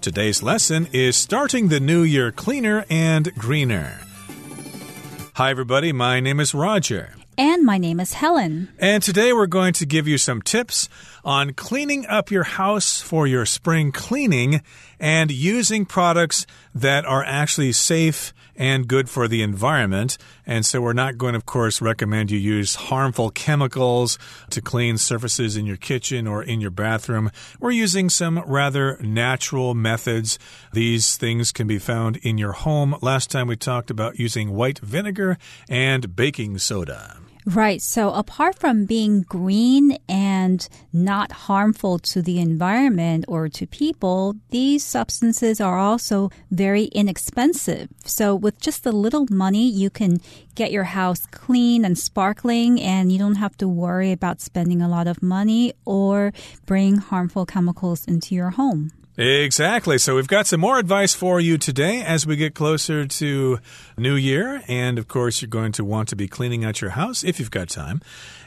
Today's lesson is starting the new year cleaner and greener. Hi, everybody. My name is Roger. And my name is Helen. And today we're going to give you some tips on cleaning up your house for your spring cleaning and using products that are actually safe and good for the environment. And so we're not going to, of course, recommend you use harmful chemicals to clean surfaces in your kitchen or in your bathroom. We're using some rather natural methods. These things can be found in your home. Last time we talked about using white vinegar and baking soda. Right. So apart from being green and not harmful to the environment or to people, these substances are also very inexpensive. So with just a little money, you can get your house clean and sparkling and you don't have to worry about spending a lot of money or bring harmful chemicals into your home. Exactly. So we've got some more advice for you today as we get closer to New Year. And of course, you're going to want to be cleaning out your house if you've got time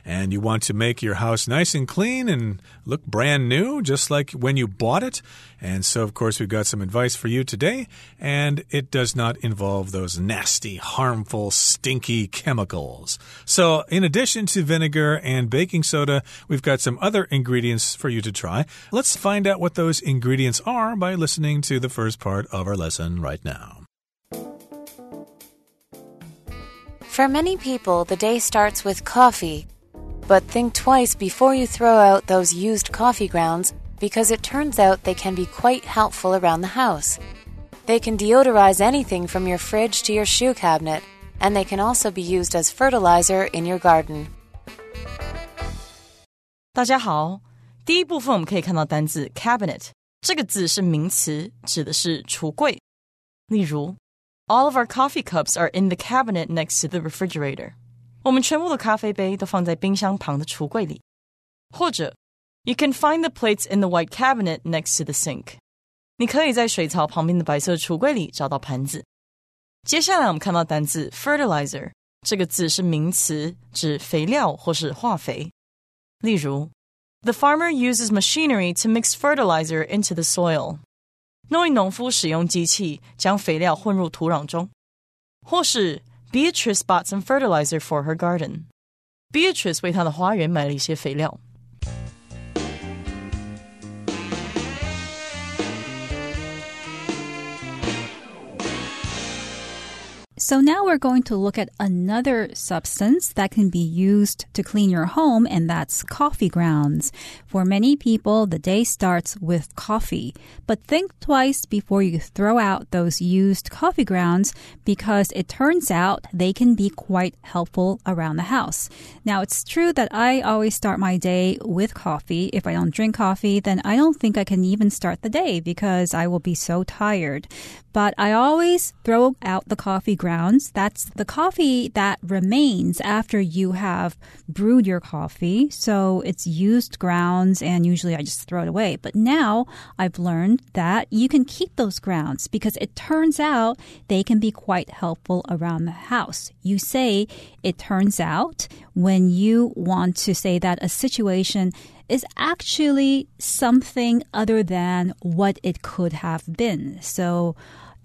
and you want to make your house nice and clean and look brand new, just like when you bought it. And so, of course, we've got some advice for you today, and it does not involve those nasty, harmful, stinky chemicals. So, in addition to vinegar and baking soda, we've got some other ingredients for you to try. Let's find out what those ingredients are by listening to the first part of our lesson right now. For many people, the day starts with coffee. But think twice before you throw out those used coffee grounds because it turns out they can be quite helpful around the house. They can deodorize anything from your fridge to your shoe cabinet, and they can also be used as fertilizer in your garden. 大家好，第一部分我们可以看到单字 cabinet 这个字是名词，指的是橱柜。例如，All of our coffee cups are in the cabinet next to the refrigerator. 我们全部的咖啡杯都放在冰箱旁的橱柜里，或者 You can find the plates in the white cabinet next to the sink。你可以在水槽旁边的白色橱柜里找到盘子。接下来我们看到单字 fertilizer，这个字是名词，指肥料或是化肥。例如，The farmer uses machinery to mix fertilizer into the soil。那位农夫使用机器将肥料混入土壤中，或是 Beatrice bought some fertilizer for her garden. Beatrice 为她的花园买了一些肥料。 So now we're going to look at another substance that can be used to clean your home, and that's coffee grounds. For many people, the day starts with coffee, but think twice before you throw out those used coffee grounds because it turns out they can be quite helpful around the house. Now, it's true that I always start my day with coffee. If I don't drink coffee, then I don't think I can even start the day because I will be so tired. But I always throw out the coffee grounds. That's the coffee that remains after you have brewed your coffee. So it's used grounds and usually I just throw it away. But now I've learned that you can keep those grounds because it turns out they can be quite helpful around the house. You say it turns out when you want to say that a situation is actually something other than what it could have been. So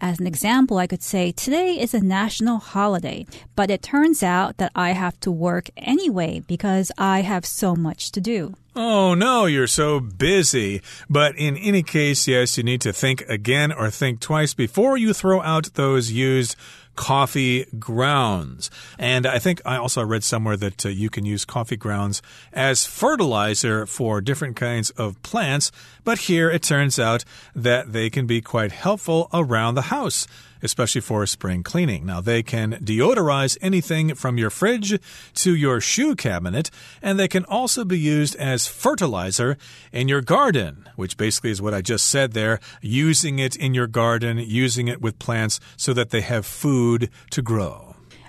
as an example, I could say, today is a national holiday, but it turns out that I have to work anyway because I have so much to do. Oh no, you're so busy. But in any case, yes, you need to think again or think twice before you throw out those used coffee grounds. And I think I also read somewhere that uh, you can use coffee grounds as fertilizer for different kinds of plants. But here it turns out that they can be quite helpful around the house especially for spring cleaning. Now, they can deodorize anything from your fridge to your shoe cabinet, and they can also be used as fertilizer in your garden, which basically is what I just said there using it in your garden, using it with plants so that they have food to grow.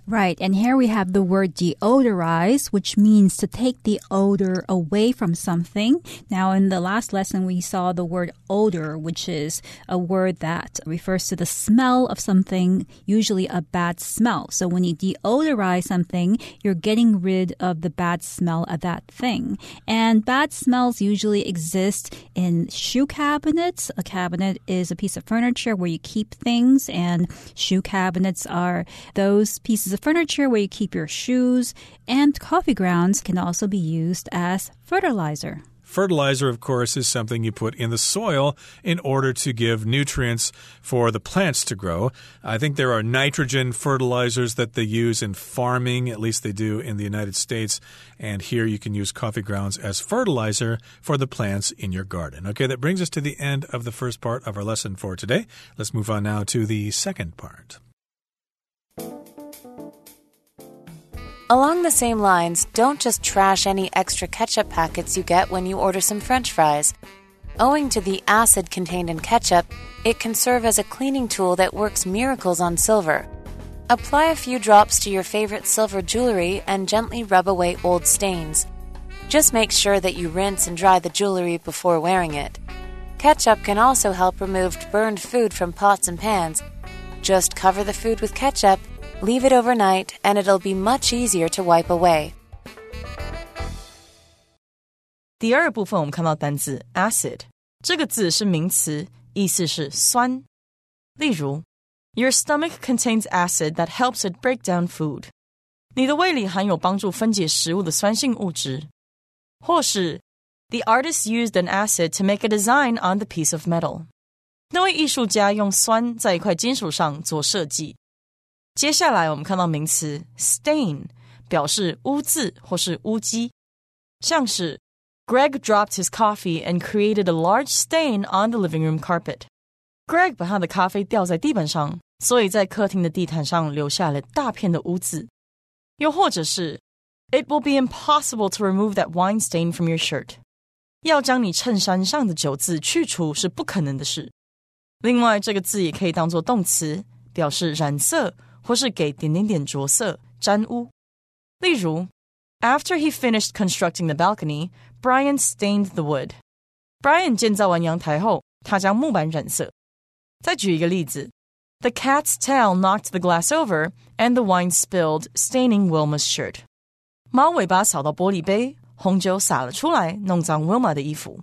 Right. And here we have the word deodorize, which means to take the odor away from something. Now, in the last lesson, we saw the word odor, which is a word that refers to the smell of something, usually a bad smell. So when you deodorize something, you're getting rid of the bad smell of that thing. And bad smells usually exist in shoe cabinets. A cabinet is a piece of furniture where you keep things, and shoe cabinets are those pieces of furniture where you keep your shoes. And coffee grounds can also be used as fertilizer. Fertilizer, of course, is something you put in the soil in order to give nutrients for the plants to grow. I think there are nitrogen fertilizers that they use in farming, at least they do in the United States. And here you can use coffee grounds as fertilizer for the plants in your garden. Okay, that brings us to the end of the first part of our lesson for today. Let's move on now to the second part. Along the same lines, don't just trash any extra ketchup packets you get when you order some french fries. Owing to the acid contained in ketchup, it can serve as a cleaning tool that works miracles on silver. Apply a few drops to your favorite silver jewelry and gently rub away old stains. Just make sure that you rinse and dry the jewelry before wearing it. Ketchup can also help remove burned food from pots and pans. Just cover the food with ketchup Leave it overnight, and it'll be much easier to wipe away. 第二部分我们看到单字 acid，这个字是名词，意思是酸。例如，Your stomach contains acid that helps it break down food。你的胃里含有帮助分解食物的酸性物质。或是，The artist used an acid to make a design on the piece of metal。那位艺术家用酸在一块金属上做设计。 接下来我们看到名词 stain，表示污渍或是污迹，像是 Greg dropped his coffee and created a large stain on the living room carpet. Greg 把他的咖啡掉在地板上，所以在客厅的地毯上留下了大片的污渍。又或者是 It will be impossible to remove that wine stain from your shirt. 要将你衬衫上的酒渍去除是不可能的事。另外，这个字也可以当做动词，表示染色。 或是给点点点着色、沾污。例如，After he finished constructing the balcony, Brian stained the wood. Brian 建造完阳台后，他将木板染色。再举一个例子，The cat's tail knocked the glass over, and the wine spilled, staining Wilma's shirt. 猫尾巴扫到玻璃杯，红酒洒了出来，弄脏 Wilma 的衣服。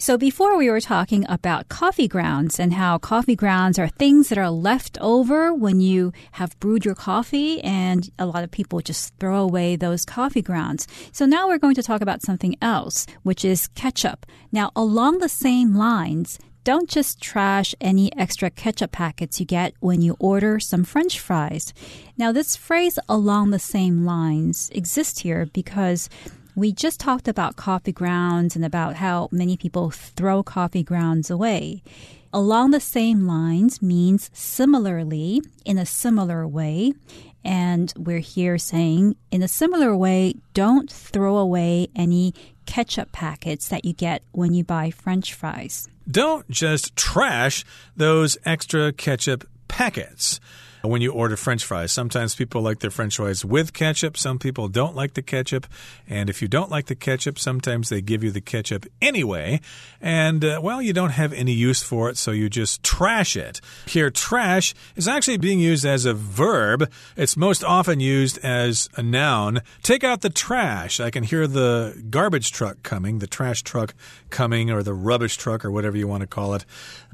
So before we were talking about coffee grounds and how coffee grounds are things that are left over when you have brewed your coffee and a lot of people just throw away those coffee grounds. So now we're going to talk about something else, which is ketchup. Now along the same lines, don't just trash any extra ketchup packets you get when you order some french fries. Now this phrase along the same lines exists here because we just talked about coffee grounds and about how many people throw coffee grounds away. Along the same lines means similarly, in a similar way. And we're here saying, in a similar way, don't throw away any ketchup packets that you get when you buy french fries. Don't just trash those extra ketchup packets when you order french fries. Sometimes people like their french fries with ketchup, some people don't like the ketchup. And if you don't like the ketchup, sometimes they give you the ketchup anyway. And, uh, well, you don't have any use for it, so you just trash it. Here, trash is actually being used as a verb. It's most often used as a noun. Take out the trash. I can hear the garbage truck coming, the trash truck coming, or the rubbish truck, or whatever you want to call it.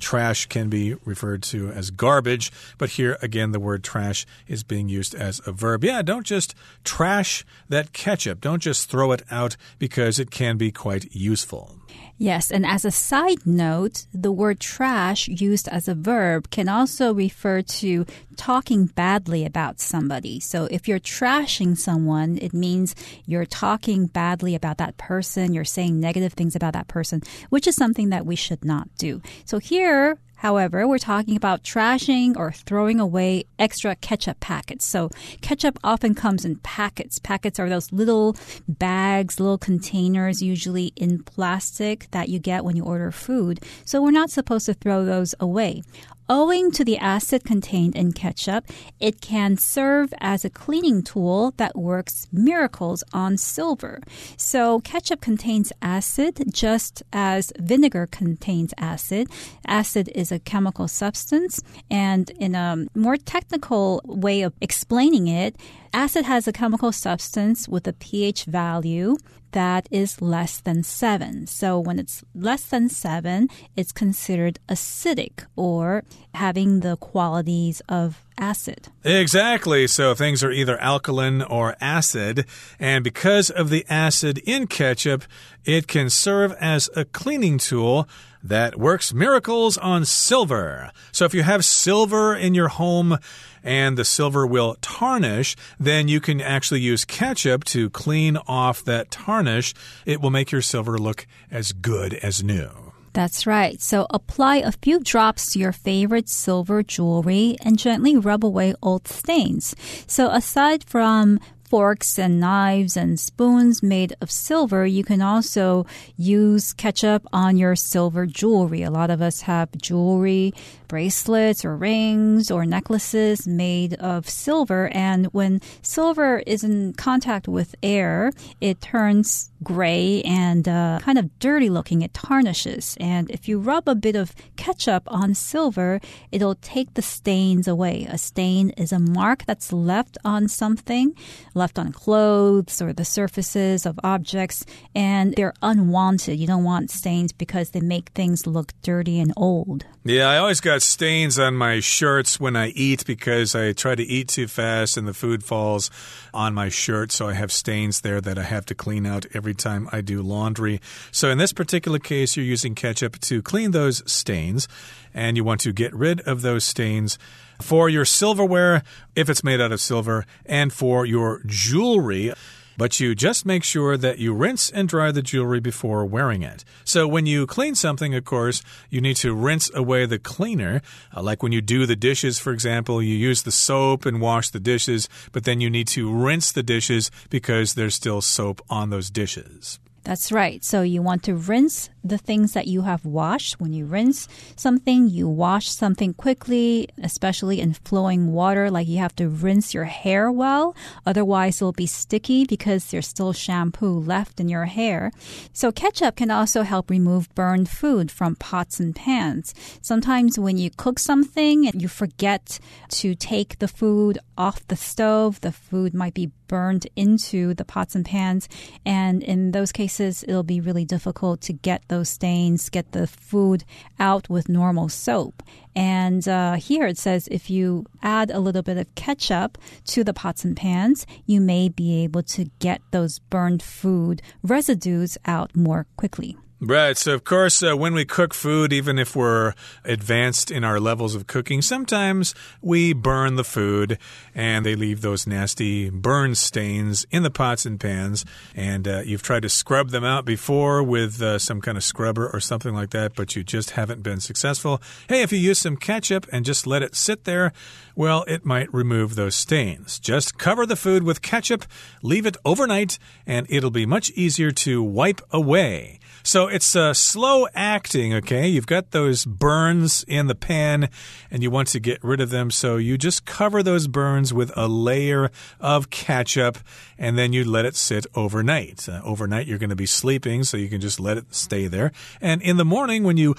Trash can be referred to as garbage, but here again, the word trash is being used as a verb. Yeah, don't just trash that ketchup. Don't just throw it out because it can be quite useful. Yes, and as a side note, the word trash used as a verb can also refer to talking badly about somebody. So if you're trashing someone, it means you're talking badly about that person, you're saying negative things about that person, which is something that we should not do. So here, However, we're talking about trashing or throwing away extra ketchup packets. So ketchup often comes in packets. Packets are those little bags, little containers, usually in plastic that you get when you order food. So we're not supposed to throw those away. Owing to the acid contained in ketchup, it can serve as a cleaning tool that works miracles on silver. So, ketchup contains acid just as vinegar contains acid. Acid is a chemical substance, and in a more technical way of explaining it, acid has a chemical substance with a pH value that is less than 7. So when it's less than 7, it's considered acidic or having the qualities of acid. Exactly. So things are either alkaline or acid. And because of the acid in ketchup, it can serve as a cleaning tool that works miracles on silver. So if you have silver in your home, and the silver will tarnish, then you can actually use ketchup to clean off that tarnish. It will make your silver look as good as new. That's right. So apply a few drops to your favorite silver jewelry and gently rub away old stains. So aside from forks and knives and spoons made of silver, you can also use ketchup on your silver jewelry. A lot of us have jewelry bracelets or rings or necklaces made of silver. And when silver is in contact with air, it turns gray and uh, kind of dirty looking. It tarnishes. And if you rub a bit of ketchup on silver, it'll take the stains away. A stain is a mark that's left on something, left on clothes or the surfaces of objects, and they're unwanted. You don't want stains because they make things look dirty and old. Yeah, I always got stains on my shirts when I eat because I try to eat too fast and the food falls on my shirt. So I have stains there that I have to clean out every time I do laundry. So in this particular case, you're using ketchup to clean those stains and you want to get rid of those stains for your silverware, if it's made out of silver, and for your jewelry. But you just make sure that you rinse and dry the jewelry before wearing it. So when you clean something, of course, you need to rinse away the cleaner. Uh, like when you do the dishes, for example, you use the soap and wash the dishes, but then you need to rinse the dishes because there's still soap on those dishes. That's right. So you want to rinse the things that you have washed. When you rinse something, you wash something quickly, especially in flowing water, like you have to rinse your hair well. Otherwise, it'll be sticky because there's still shampoo left in your hair. So ketchup can also help remove burned food from pots and pans. Sometimes when you cook something and you forget to take the food off the stove, the food might be burned into the pots and pans. And in those cases, it'll be really difficult to get those stains, get the food out with normal soap. And uh, here it says if you add a little bit of ketchup to the pots and pans, you may be able to get those burned food residues out more quickly. Right. So, of course, uh, when we cook food, even if we're advanced in our levels of cooking, sometimes we burn the food and they leave those nasty burn stains in the pots and pans. And uh, you've tried to scrub them out before with uh, some kind of scrubber or something like that, but you just haven't been successful. Hey, if you use some ketchup and just let it sit there, well, it might remove those stains. Just cover the food with ketchup, leave it overnight, and it'll be much easier to wipe away. So it's uh, slow acting, okay? You've got those burns in the pan and you want to get rid of them. So you just cover those burns with a layer of ketchup and then you let it sit overnight. Uh, overnight, you're going to be sleeping, so you can just let it stay there. And in the morning, when you,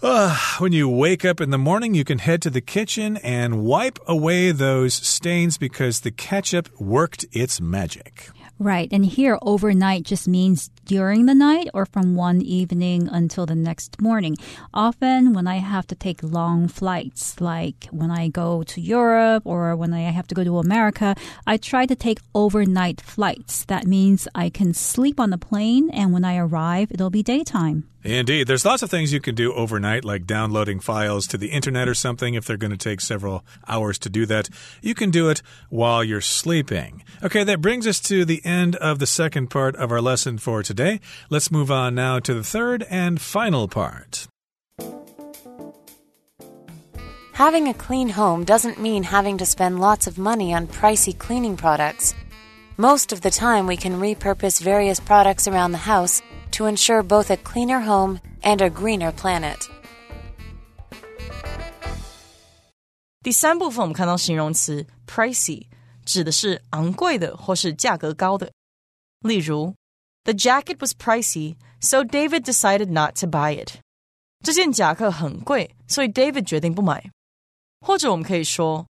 uh, when you wake up in the morning, you can head to the kitchen and wipe away those stains because the ketchup worked its magic. Right. And here, overnight just means during the night or from one evening until the next morning. Often, when I have to take long flights, like when I go to Europe or when I have to go to America, I try to take overnight flights. That means I can sleep on the plane, and when I arrive, it'll be daytime. Indeed. There's lots of things you can do overnight, like downloading files to the internet or something if they're going to take several hours to do that. You can do it while you're sleeping. Okay, that brings us to the end of the second part of our lesson for today. Let's move on now to the third and final part. Having a clean home doesn't mean having to spend lots of money on pricey cleaning products. Most of the time, we can repurpose various products around the house to ensure both a cleaner home and a greener planet. 第三部分我们看到形容词 pricey 指的是昂贵的或是价格高的。例如，The jacket was pricey, so David decided not to buy it. 这件夹克很贵，所以 David 决定不买。或者我们可以说，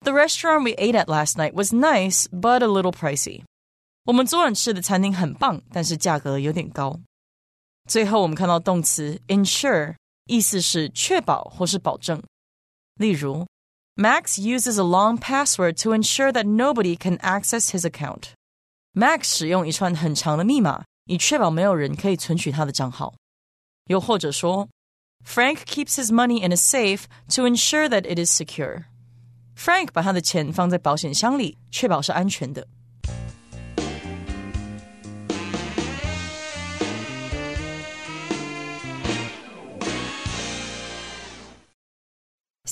The restaurant we ate at last night was nice, but a little pricey. 我们昨晚吃的餐厅很棒，但是价格有点高。 最后我们看到动词 ensure，意思是确保或是保证。例如，Max uses a long password to ensure that nobody can access his account. Max 使用一串很长的密码，以确保没有人可以存取他的账号。又或者说，Frank keeps his money in a safe to ensure that it is secure. Frank 把他的钱放在保险箱里，确保是安全的。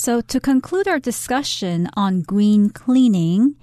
So, to conclude our discussion on green cleaning,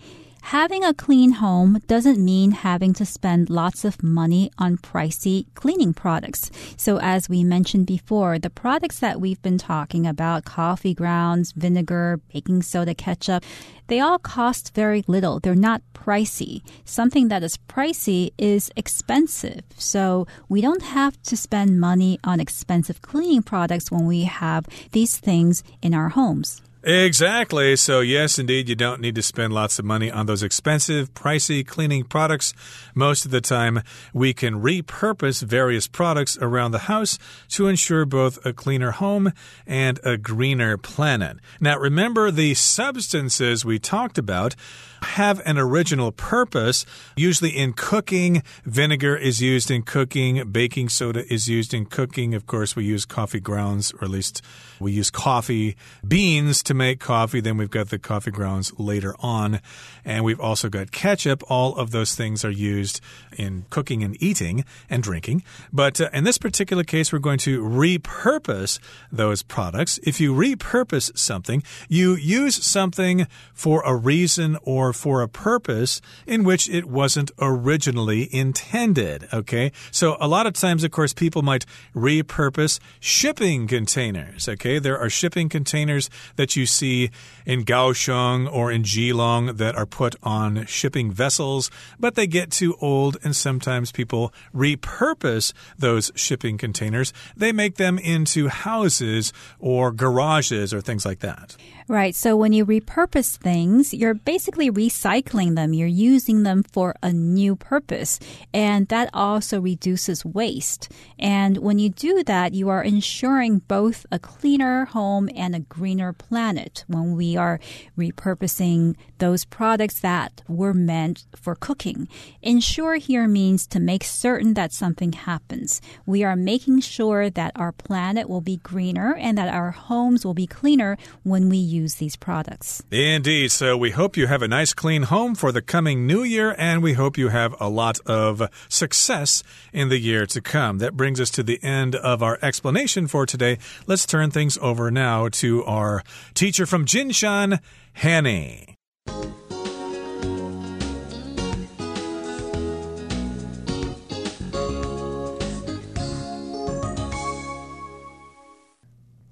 Having a clean home doesn't mean having to spend lots of money on pricey cleaning products. So as we mentioned before, the products that we've been talking about, coffee grounds, vinegar, baking soda, ketchup, they all cost very little. They're not pricey. Something that is pricey is expensive. So we don't have to spend money on expensive cleaning products when we have these things in our homes. Exactly. So, yes, indeed, you don't need to spend lots of money on those expensive, pricey cleaning products. Most of the time, we can repurpose various products around the house to ensure both a cleaner home and a greener planet. Now, remember the substances we talked about have an original purpose. Usually in cooking, vinegar is used in cooking, baking soda is used in cooking. Of course, we use coffee grounds, or at least we use coffee beans to make coffee. Then we've got the coffee grounds later on. And we've also got ketchup. All of those things are used in cooking and eating and drinking. But uh, in this particular case, we're going to repurpose those products. If you repurpose something, you use something for a reason or for a purpose in which it wasn't originally intended. Okay. So a lot of times, of course, people might repurpose shipping containers. Okay. There are shipping containers that you see in Kaohsiung or in Keelung that are put on shipping vessels, but they get too old and sometimes people repurpose those shipping containers. They make them into houses or garages or things like that. Right. So when you repurpose things, you're basically recycling them. You're using them for a new purpose. And that also reduces waste. And when you do that, you are ensuring both a cleaner home and a greener planet when we are repurposing those products that were meant for cooking. Ensure here means to make certain that something happens. We are making sure that our planet will be greener and that our homes will be cleaner when we use these products. Indeed. So we hope you have a nice, clean home for the coming new year, and we hope you have a lot of success in the year to come. That brings us to the end of our explanation for today. Let's turn things over now to our teacher from Jinshan, Hanny.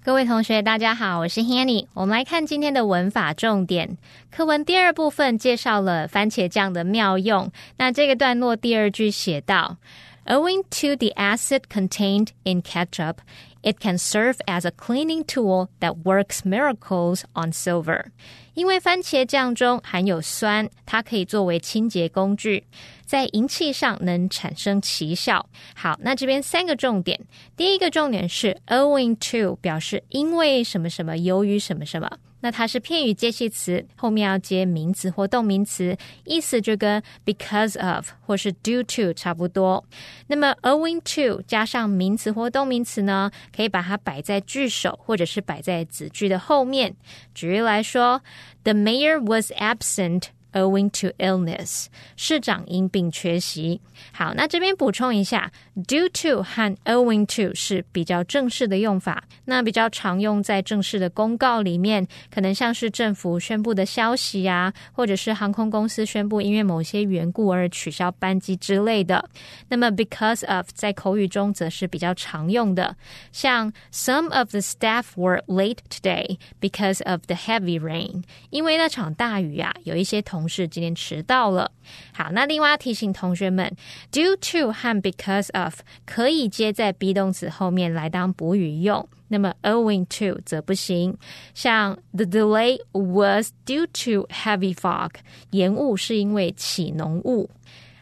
各位同学，大家好，我是 Hanny。我们来看今天的文法重点课文第二部分，介绍了番茄酱的妙用。那这个段落第二句写道：Owing to the acid contained in ketchup, it can serve as a cleaning tool that works miracles on silver. 因为番茄酱中含有酸，它可以作为清洁工具。在银器上能产生奇效。好，那这边三个重点，第一个重点是 owing to，表示因为什么什么，由于什么什么。那它是片语接系词，后面要接名词或动名词，意思就跟 because of 或是 due to 差不多。那么 owing to 加上名词或动名词呢，可以把它摆在句首或者是摆在子句的后面。举例来说，The mayor was absent。Owing to illness，市长因病缺席。好，那这边补充一下，due to 和 owing to 是比较正式的用法，那比较常用在正式的公告里面，可能像是政府宣布的消息呀，或者是航空公司宣布因为某些缘故而取消班机之类的。那么 because of 在口语中则是比较常用的，像 some of the staff were late today because of the heavy rain，因为那场大雨啊，有一些同同事今天迟到了。好，那另外提醒同学们，due to 和 because of 可以接在 be 动词后面来当补语用，那么 owing to 则不行。像 the delay was due to heavy fog，延误是因为起浓雾。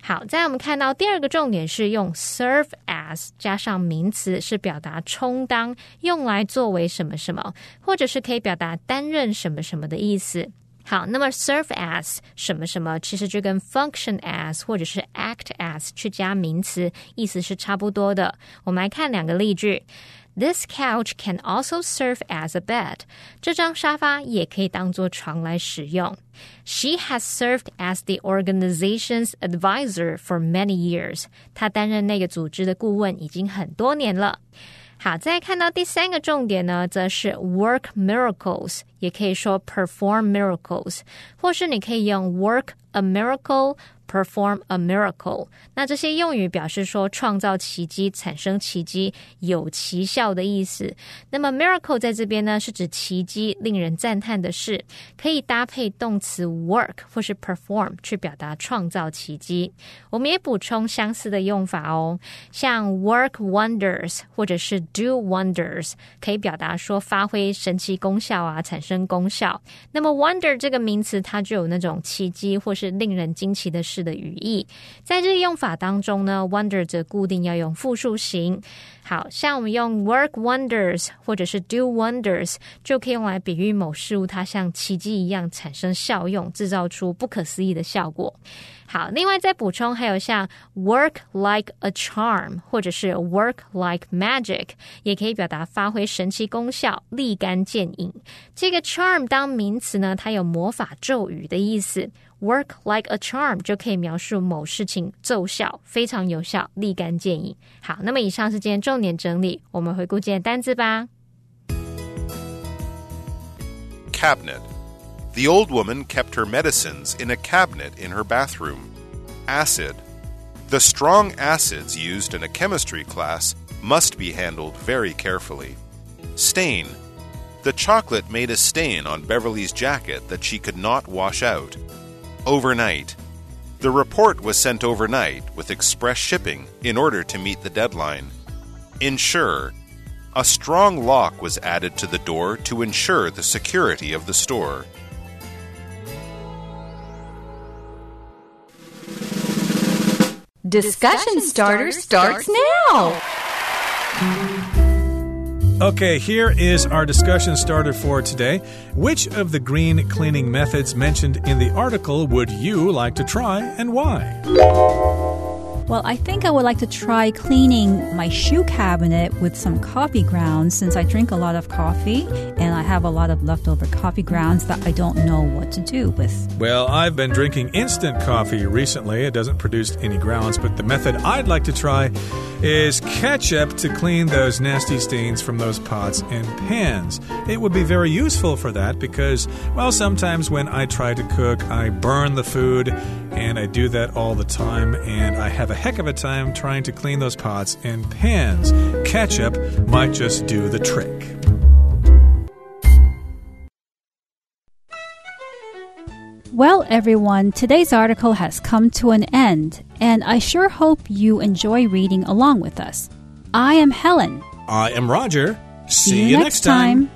好，在我们看到第二个重点是用 serve as 加上名词，是表达充当，用来作为什么什么，或者是可以表达担任什么什么的意思。好，那么 serve as 什么什么，其实就跟 function as 或者是 act as 去加名词，意思是差不多的。我们来看两个例句。This couch can also serve as a bed. 这张沙发也可以当做床来使用。She has served as the organization's advisor for many years. 她担任那个组织的顾问已经很多年了。好，再看到第三个重点呢，则是 work miracles， 也可以说 perform miracles，或是你可以用 work a miracle。Perform a miracle，那这些用语表示说创造奇迹、产生奇迹、有奇效的意思。那么 miracle 在这边呢，是指奇迹、令人赞叹的事，可以搭配动词 work 或是 perform 去表达创造奇迹。我们也补充相似的用法哦，像 work wonders 或者是 do wonders，可以表达说发挥神奇功效啊，产生功效。那么 wonder 这个名词，它具有那种奇迹或是令人惊奇的事。的语义，在这个用法当中呢，wonder 则固定要用复数形。好像我们用 work wonders 或者是 do wonders，就可以用来比喻某事物它像奇迹一样产生效用，制造出不可思议的效果。好，另外再补充，还有像 work like a charm 或者是 work like magic，也可以表达发挥神奇功效、立竿见影。这个 charm 当名词呢，它有魔法咒语的意思。Work like a charm 就可以描述某事情奏效，非常有效，立竿见影。好，那么以上是今天重点整理，我们回顾今天单字吧。Cabinet. The old woman kept her medicines in a cabinet in her bathroom. Acid. The strong acids used in a chemistry class must be handled very carefully. Stain. The chocolate made a stain on Beverly's jacket that she could not wash out overnight. The report was sent overnight with express shipping in order to meet the deadline. Ensure. A strong lock was added to the door to ensure the security of the store. Discussion starter starts now. Okay, here is our discussion starter for today. Which of the green cleaning methods mentioned in the article would you like to try and why? Well, I think I would like to try cleaning my shoe cabinet with some coffee grounds since I drink a lot of coffee and I have a lot of leftover coffee grounds that I don't know what to do with. Well, I've been drinking instant coffee recently. It doesn't produce any grounds, but the method I'd like to try is ketchup to clean those nasty stains from those pots and pans. It would be very useful for that because, well, sometimes when I try to cook, I burn the food and I do that all the time, and I have a heck of a time trying to clean those pots and pans. Ketchup might just do the trick. Well, everyone, today's article has come to an end, and I sure hope you enjoy reading along with us. I am Helen. I am Roger. See, See you next time.